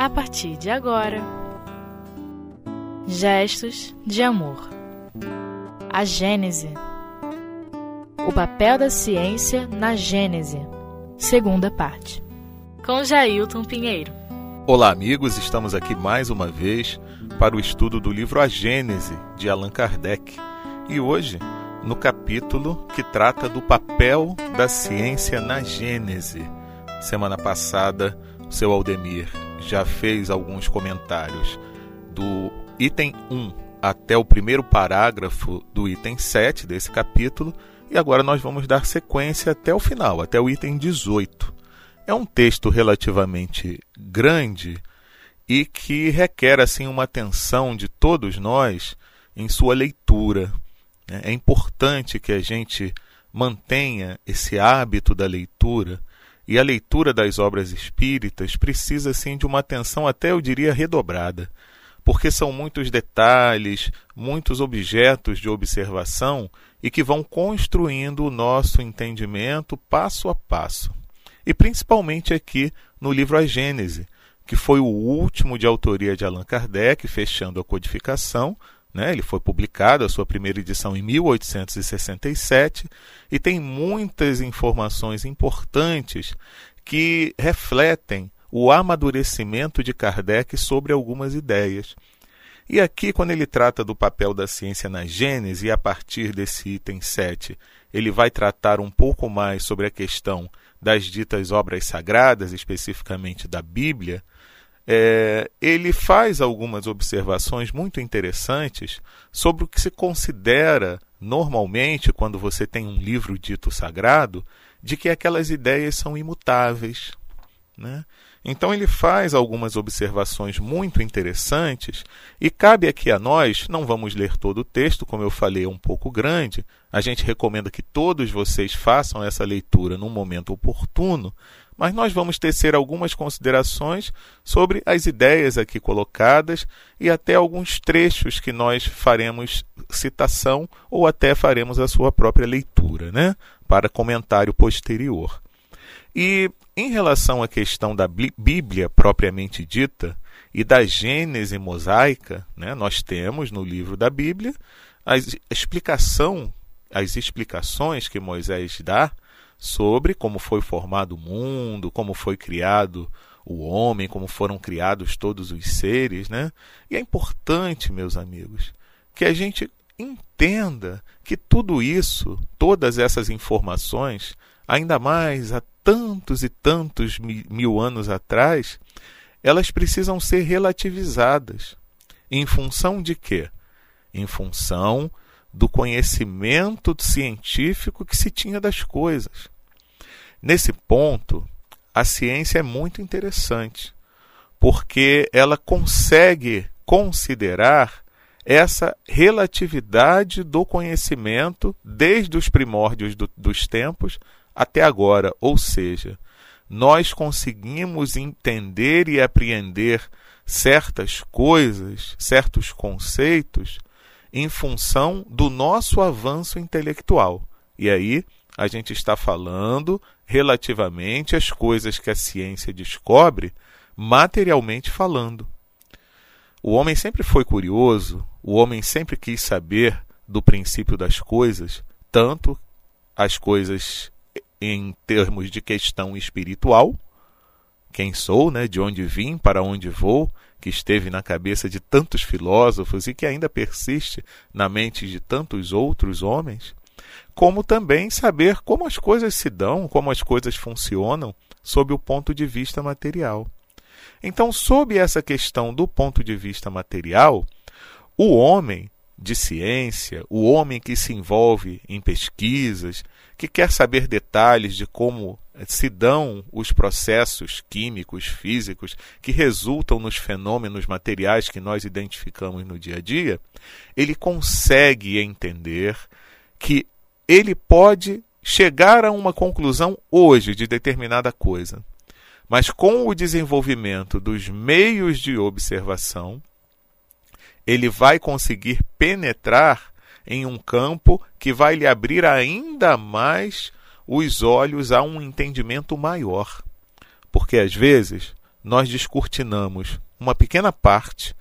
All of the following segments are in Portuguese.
a partir de agora. Gestos de amor. A Gênese. O papel da ciência na Gênese. Segunda parte. Com Jailton Pinheiro. Olá, amigos, estamos aqui mais uma vez para o estudo do livro A Gênese de Allan Kardec. E hoje, no capítulo que trata do papel da ciência na Gênese. Semana passada, o seu Aldemir já fez alguns comentários do item 1 até o primeiro parágrafo do item 7 desse capítulo, e agora nós vamos dar sequência até o final, até o item 18. É um texto relativamente grande e que requer assim uma atenção de todos nós em sua leitura. Né? É importante que a gente mantenha esse hábito da leitura e a leitura das obras espíritas precisa sim de uma atenção até eu diria redobrada, porque são muitos detalhes, muitos objetos de observação e que vão construindo o nosso entendimento passo a passo. E principalmente aqui no livro A Gênese, que foi o último de autoria de Allan Kardec, fechando a codificação, né? Ele foi publicado, a sua primeira edição, em 1867, e tem muitas informações importantes que refletem o amadurecimento de Kardec sobre algumas ideias. E aqui, quando ele trata do papel da ciência na Gênese, e a partir desse item 7, ele vai tratar um pouco mais sobre a questão das ditas obras sagradas, especificamente da Bíblia, é, ele faz algumas observações muito interessantes sobre o que se considera normalmente, quando você tem um livro dito sagrado, de que aquelas ideias são imutáveis. Né? Então ele faz algumas observações muito interessantes e cabe aqui a nós, não vamos ler todo o texto, como eu falei, é um pouco grande. A gente recomenda que todos vocês façam essa leitura num momento oportuno, mas nós vamos tecer algumas considerações sobre as ideias aqui colocadas e até alguns trechos que nós faremos citação ou até faremos a sua própria leitura, né? Para comentário posterior. E em relação à questão da Bíblia propriamente dita e da Gênese mosaica, né, nós temos no livro da Bíblia a explicação, as explicações que Moisés dá sobre como foi formado o mundo, como foi criado o homem, como foram criados todos os seres, né? E é importante, meus amigos, que a gente entenda que tudo isso, todas essas informações, ainda mais há tantos e tantos mil anos atrás, elas precisam ser relativizadas. Em função de quê? Em função do conhecimento científico que se tinha das coisas. Nesse ponto, a ciência é muito interessante, porque ela consegue considerar essa relatividade do conhecimento desde os primórdios do, dos tempos até agora, ou seja, nós conseguimos entender e apreender certas coisas, certos conceitos em função do nosso avanço intelectual. E aí a gente está falando relativamente às coisas que a ciência descobre, materialmente falando. O homem sempre foi curioso, o homem sempre quis saber do princípio das coisas, tanto as coisas em termos de questão espiritual, quem sou, né, de onde vim, para onde vou, que esteve na cabeça de tantos filósofos e que ainda persiste na mente de tantos outros homens, como também saber como as coisas se dão, como as coisas funcionam sob o ponto de vista material. Então, sob essa questão do ponto de vista material, o homem de ciência, o homem que se envolve em pesquisas, que quer saber detalhes de como se dão os processos químicos, físicos que resultam nos fenômenos materiais que nós identificamos no dia a dia, ele consegue entender que ele pode chegar a uma conclusão hoje de determinada coisa. Mas com o desenvolvimento dos meios de observação, ele vai conseguir penetrar em um campo que vai lhe abrir ainda mais os olhos a um entendimento maior. Porque às vezes nós descortinamos uma pequena parte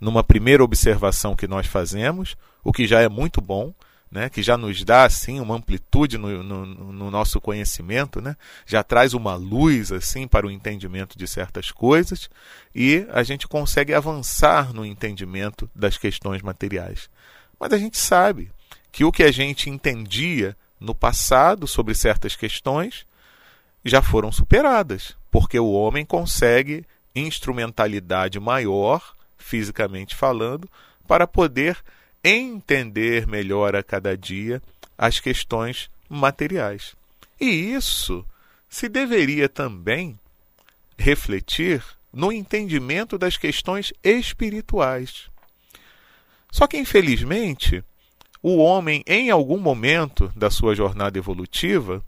numa primeira observação que nós fazemos, o que já é muito bom, né, que já nos dá assim uma amplitude no, no, no, nosso conhecimento, né, já traz uma luz assim para o entendimento de certas coisas e a gente consegue avançar no entendimento das questões materiais. Mas a gente sabe que o que a gente entendia no passado sobre certas questões já foram superadas, porque o homem consegue instrumentalidade maior, fisicamente falando, para poder entender melhor a cada dia as questões materiais. E isso se deveria também refletir no entendimento das questões espirituais. Só que, infelizmente, o homem, em algum momento da sua jornada evolutiva,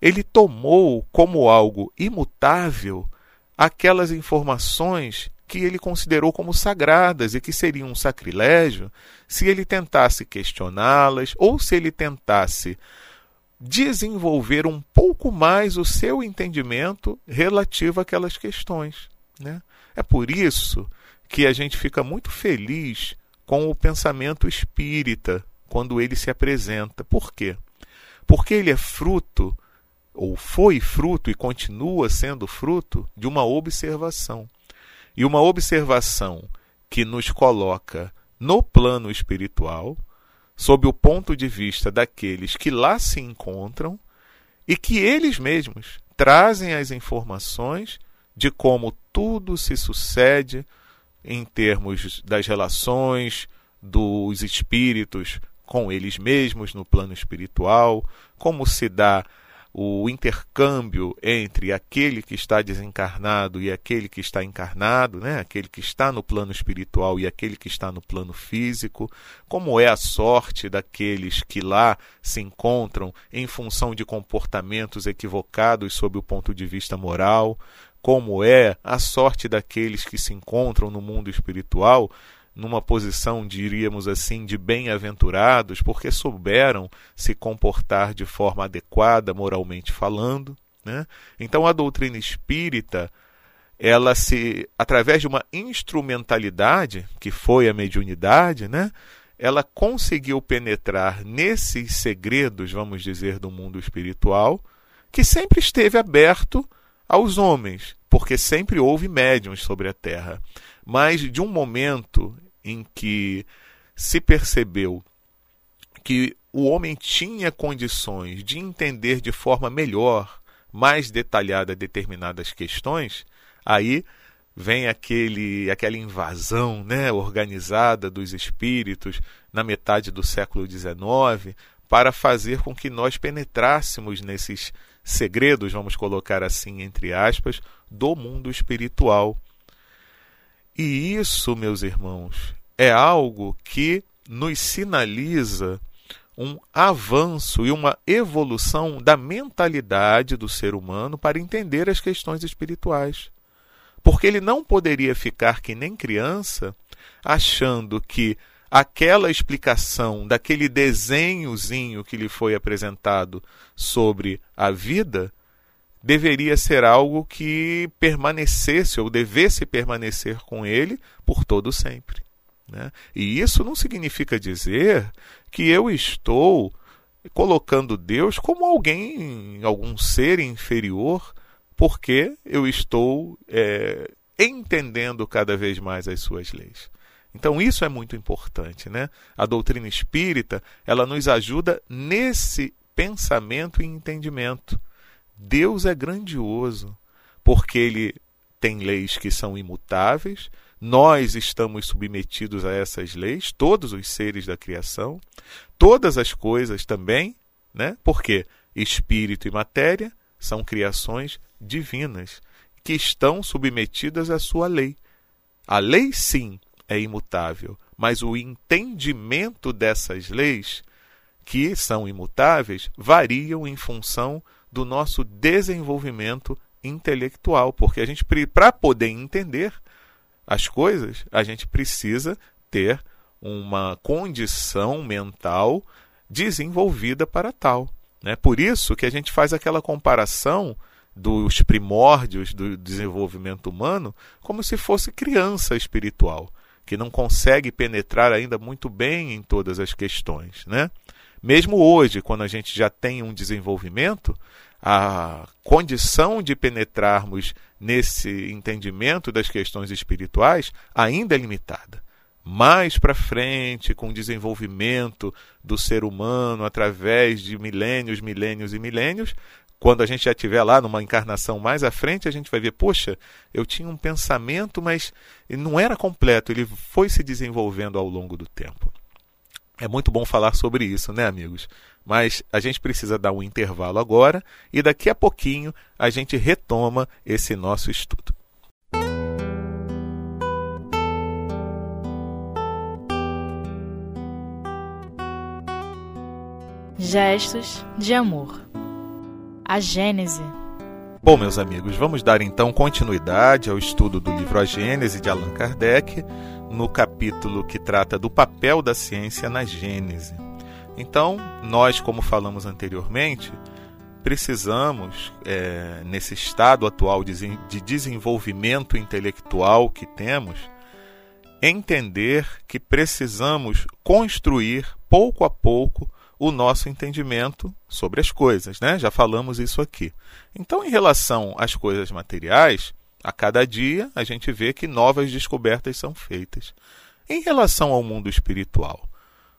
ele tomou como algo imutável aquelas informações que ele considerou como sagradas e que seriam um sacrilégio se ele tentasse questioná-las ou se ele tentasse desenvolver um pouco mais o seu entendimento relativo àquelas questões. Né? É por isso que a gente fica muito feliz com o pensamento espírita quando ele se apresenta. Por quê? Porque ele é fruto, ou foi fruto e continua sendo fruto, de uma observação. E uma observação que nos coloca no plano espiritual, sob o ponto de vista daqueles que lá se encontram e que eles mesmos trazem as informações de como tudo se sucede em termos das relações dos espíritos com eles mesmos no plano espiritual, como se dá o intercâmbio entre aquele que está desencarnado e aquele que está encarnado, né? aquele que está no plano espiritual e aquele que está no plano físico, como é a sorte daqueles que lá se encontram em função de comportamentos equivocados sob o ponto de vista moral, como é a sorte daqueles que se encontram no mundo espiritual numa posição, diríamos assim, de bem-aventurados, porque souberam se comportar de forma adequada, moralmente falando. Né? Então a doutrina espírita, ela se, através de uma instrumentalidade, que foi a mediunidade, né? ela conseguiu penetrar nesses segredos, vamos dizer, do mundo espiritual, que sempre esteve aberto aos homens, porque sempre houve médiums sobre a Terra. Mas de um momento em que se percebeu que o homem tinha condições de entender de forma melhor, mais detalhada determinadas questões, aí vem aquele aquela invasão, né, organizada dos espíritos na metade do século XIX para fazer com que nós penetrássemos nesses segredos, vamos colocar assim entre aspas, do mundo espiritual. E isso, meus irmãos, é algo que nos sinaliza um avanço e uma evolução da mentalidade do ser humano para entender as questões espirituais. Porque ele não poderia ficar que nem criança achando que aquela explicação daquele desenhozinho que lhe foi apresentado sobre a vida deveria ser algo que permanecesse ou devesse permanecer com ele por todo sempre. Né? E isso não significa dizer que eu estou colocando Deus como alguém, algum ser inferior, porque eu estou é, entendendo cada vez mais as suas leis. Então isso é muito importante, né? A doutrina espírita, ela nos ajuda nesse pensamento e entendimento. Deus é grandioso, porque ele tem leis que são imutáveis, nós estamos submetidos a essas leis, todos os seres da criação, todas as coisas também, né? Porque espírito e matéria são criações divinas que estão submetidas à sua lei. A lei sim é imutável, mas o entendimento dessas leis, que são imutáveis, variam em função do nosso desenvolvimento intelectual, porque a gente para poder entender as coisas, a gente precisa ter uma condição mental desenvolvida para tal. Né? Por isso que a gente faz aquela comparação dos primórdios do desenvolvimento humano como se fosse criança espiritual, que não consegue penetrar ainda muito bem em todas as questões, né? Mesmo hoje, quando a gente já tem um desenvolvimento, a condição de penetrarmos nesse entendimento das questões espirituais ainda é limitada. Mais para frente, com o desenvolvimento do ser humano através de milênios, milênios e milênios, quando a gente já estiver lá numa encarnação mais à frente, a gente vai ver, poxa, eu tinha um pensamento, mas não era completo, ele foi se desenvolvendo ao longo do tempo. É muito bom falar sobre isso, né, amigos? Mas a gente precisa dar um intervalo agora e daqui a pouquinho a gente retoma esse nosso estudo. Gestos de amor. A Gênese. Bom, meus amigos, vamos dar então continuidade ao estudo do livro A Gênese de Allan Kardec no capítulo que trata do papel da ciência na Gênese. Então, nós, como falamos anteriormente, precisamos, é, nesse estado atual de, de desenvolvimento intelectual que temos, entender que precisamos construir pouco a pouco o nosso entendimento sobre as coisas, né? Já falamos isso aqui. Então, em relação às coisas materiais, a cada dia a gente vê que novas descobertas são feitas. Em relação ao mundo espiritual,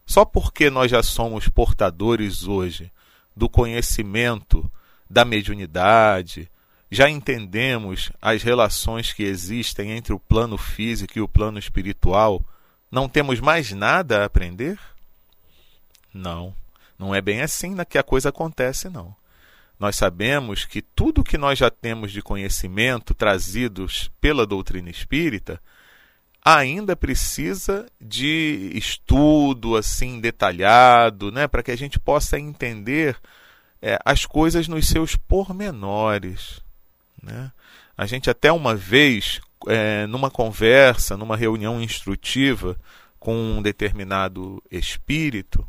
só porque nós já somos portadores hoje do conhecimento da mediunidade, já entendemos as relações que existem entre o plano físico e o plano espiritual, não temos mais nada a aprender? Não, não é bem assim que a coisa acontece, não nós sabemos que tudo que nós já temos de conhecimento trazidos pela doutrina espírita ainda precisa de estudo assim detalhado, né, para que a gente possa entender é, as coisas nos seus pormenores. Né? A gente até uma vez, é, numa conversa, numa reunião instrutiva com um determinado espírito,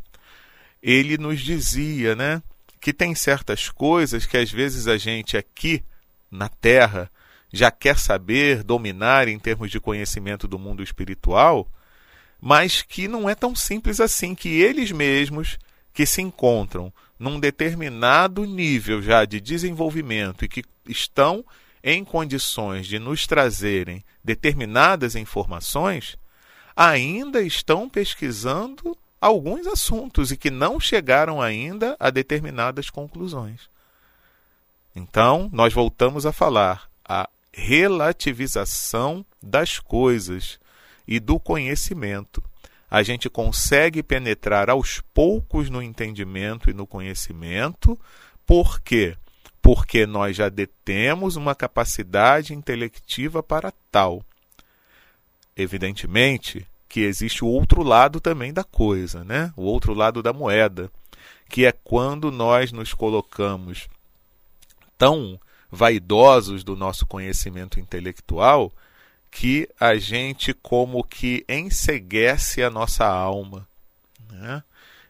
ele nos dizia, né, que tem certas coisas que às vezes a gente aqui na Terra já quer saber, dominar em termos de conhecimento do mundo espiritual, mas que não é tão simples assim, que eles mesmos que se encontram num determinado nível já de desenvolvimento e que estão em condições de nos trazerem determinadas informações, ainda estão pesquisando alguns assuntos e que não chegaram ainda a determinadas conclusões. Então, nós voltamos a falar a relativização das coisas e do conhecimento. A gente consegue penetrar aos poucos no entendimento e no conhecimento, por quê? Porque nós já detemos uma capacidade intelectiva para tal. Evidentemente, que existe o outro lado também da coisa, né? o outro lado da moeda, que é quando nós nos colocamos tão vaidosos do nosso conhecimento intelectual que a gente como que enseguece a nossa alma. Né?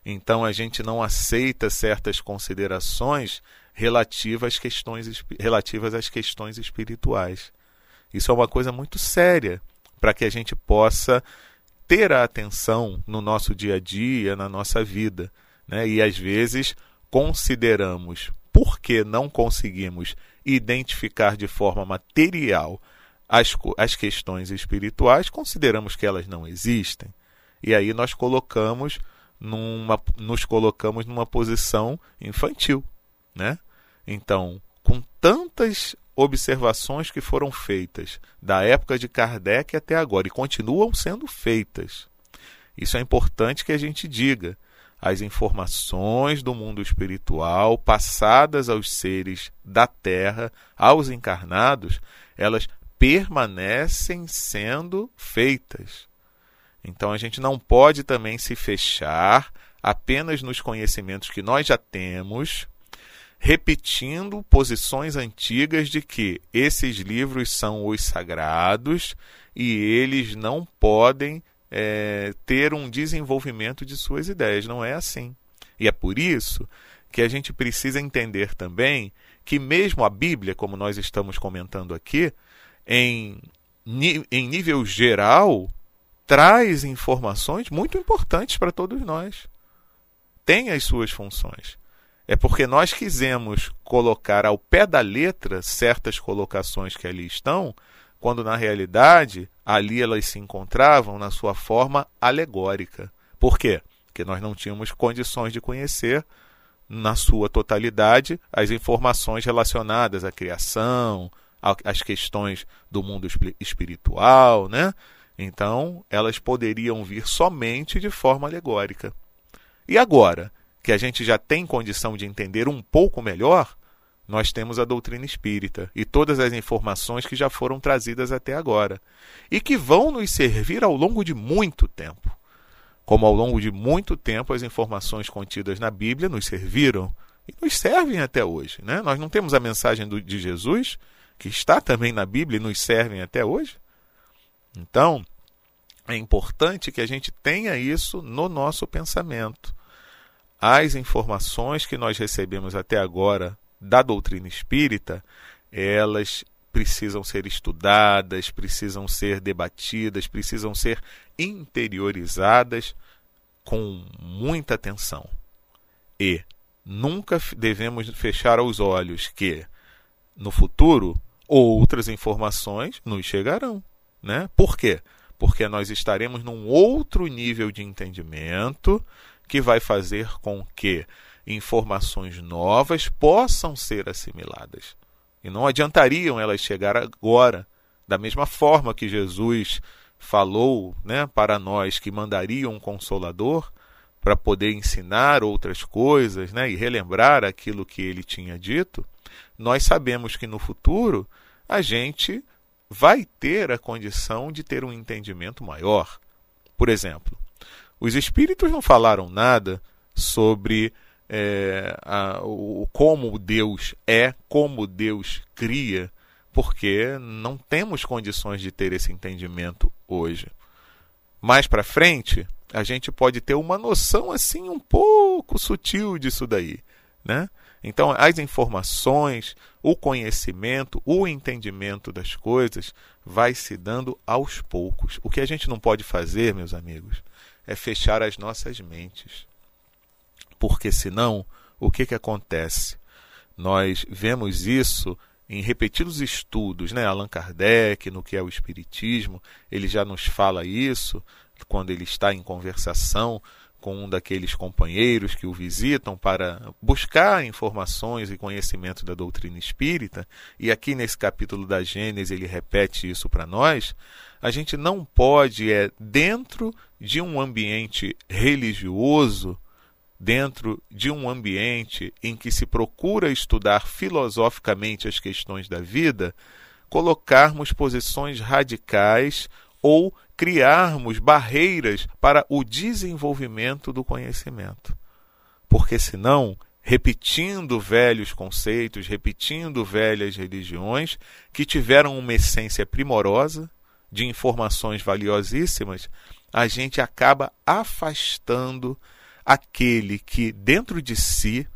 Então a gente não aceita certas considerações relativas às questões, relativas às questões espirituais. Isso é uma coisa muito séria para que a gente possa ter a atenção no nosso dia a dia, na nossa vida. Né? E às vezes consideramos, porque não conseguimos identificar de forma material as, as questões espirituais, consideramos que elas não existem. E aí nós colocamos numa, nos colocamos numa posição infantil. Né? Então, com tantas observações que foram feitas da época de Kardec até agora e continuam sendo feitas. Isso é importante que a gente diga. As informações do mundo espiritual passadas aos seres da Terra, aos encarnados, elas permanecem sendo feitas. Então a gente não pode também se fechar apenas nos conhecimentos que nós já temos repetindo posições antigas de que esses livros são os sagrados e eles não podem é, ter um desenvolvimento de suas ideias. Não é assim. E é por isso que a gente precisa entender também que, mesmo a Bíblia, como nós estamos comentando aqui, em, em nível geral, traz informações muito importantes para todos nós. Tem as suas funções. É porque nós quisemos colocar ao pé da letra certas colocações que ali estão, quando na realidade ali elas se encontravam na sua forma alegórica. Por quê? Porque nós não tínhamos condições de conhecer na sua totalidade as informações relacionadas à criação, às questões do mundo espiritual, né? Então, elas poderiam vir somente de forma alegórica. E agora, que a gente já tem condição de entender um pouco melhor, nós temos a doutrina espírita e todas as informações que já foram trazidas até agora e que vão nos servir ao longo de muito tempo. Como ao longo de muito tempo as informações contidas na Bíblia nos serviram e nos servem até hoje. Né? Nós não temos a mensagem do, de Jesus, que está também na Bíblia e nos servem até hoje? Então, é importante que a gente tenha isso no nosso pensamento as informações que nós recebemos até agora da doutrina espírita, elas precisam ser estudadas, precisam ser debatidas, precisam ser interiorizadas com muita atenção. E nunca devemos fechar os olhos que no futuro outras informações nos chegarão, né? Por quê? Porque nós estaremos num outro nível de entendimento, que vai fazer com que informações novas possam ser assimiladas. E não adiantariam elas chegar agora, da mesma forma que Jesus falou né, para nós que mandaria um consolador para poder ensinar outras coisas né, e relembrar aquilo que ele tinha dito, nós sabemos que no futuro a gente vai ter a condição de ter um entendimento maior. Por exemplo, os espíritos não falaram nada sobre é, a, o, como Deus é, como Deus cria, porque não temos condições de ter esse entendimento hoje. Mais para frente, a gente pode ter uma noção assim um pouco sutil disso daí, né? Então, as informações, o conhecimento, o entendimento das coisas vai se dando aos poucos. O que a gente não pode fazer, meus amigos, é fechar as nossas mentes. Porque senão, o que, que acontece? Nós vemos isso em repetidos estudos, né? Allan Kardec, no que é o Espiritismo, ele já nos fala isso quando ele está em conversação com um daqueles companheiros que o visitam para buscar informações e conhecimento da doutrina espírita, e aqui nesse capítulo da Gênesis ele repete isso para nós, a gente não pode, é, dentro de um ambiente religioso, dentro de um ambiente em que se procura estudar filosoficamente as questões da vida, colocarmos posições radicais ou criarmos barreiras para o desenvolvimento do conhecimento. Porque senão, repetindo velhos conceitos, repetindo velhas religiões que tiveram uma essência primorosa, de informações valiosíssimas, a gente acaba afastando aquele que dentro de si,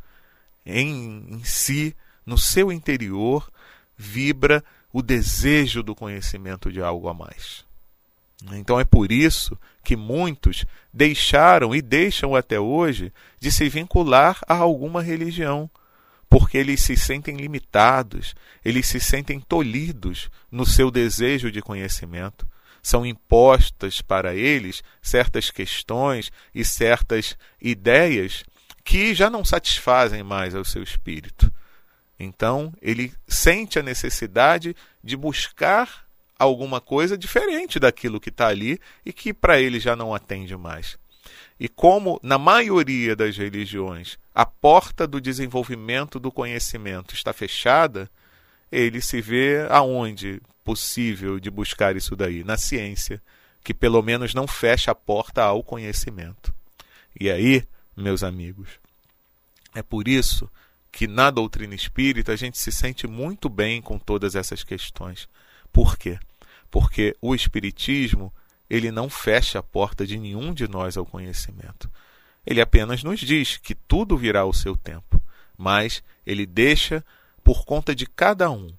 em, em si, no seu interior, vibra o desejo do conhecimento de algo a mais. Então é por isso que muitos deixaram e deixam até hoje de se vincular a alguma religião, porque eles se sentem limitados, eles se sentem tolhidos no seu desejo de conhecimento. São impostas para eles certas questões e certas ideias que já não satisfazem mais ao seu espírito. Então, ele sente a necessidade de buscar alguma coisa diferente daquilo que está ali e que para ele já não atende mais. E como na maioria das religiões a porta do desenvolvimento do conhecimento está fechada, ele se vê aonde possível de buscar isso daí? Na ciência, que pelo menos não fecha a porta ao conhecimento. E aí, meus amigos, é por isso que na doutrina espírita a gente se sente muito bem com todas essas questões. Por quê? Porque o espiritismo ele não fecha a porta de nenhum de nós ao conhecimento. Ele apenas nos diz que tudo virá ao seu tempo. mas ele deixa por conta de cada um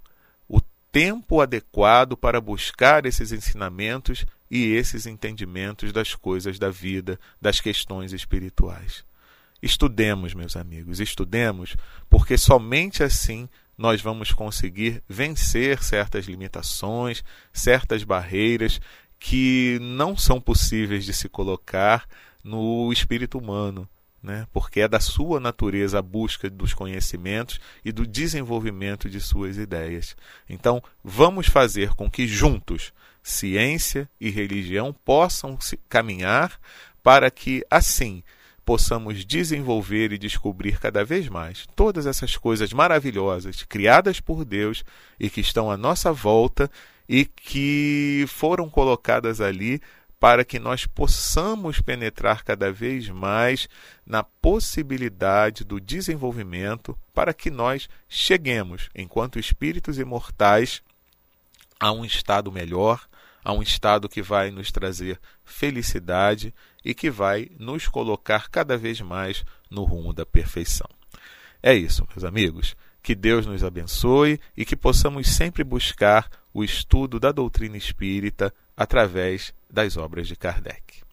o tempo adequado para buscar esses ensinamentos e esses entendimentos das coisas da vida, das questões espirituais. Estudemos, meus amigos, estudemos, porque somente assim nós vamos conseguir vencer certas limitações, certas barreiras que não são possíveis de se colocar no espírito humano, né? porque é da sua natureza a busca dos conhecimentos e do desenvolvimento de suas ideias. Então, vamos fazer com que juntos ciência e religião possam caminhar para que, assim, possamos desenvolver e descobrir cada vez mais todas essas coisas maravilhosas criadas por Deus e que estão à nossa volta e que foram colocadas ali para que nós possamos penetrar cada vez mais na possibilidade do desenvolvimento, para que nós cheguemos, enquanto espíritos imortais, a um estado melhor, a um estado que vai nos trazer felicidade e que vai nos colocar cada vez mais no rumo da perfeição. É isso, meus amigos. Que Deus nos abençoe e que possamos sempre buscar o estudo da doutrina espírita através das obras de Kardec.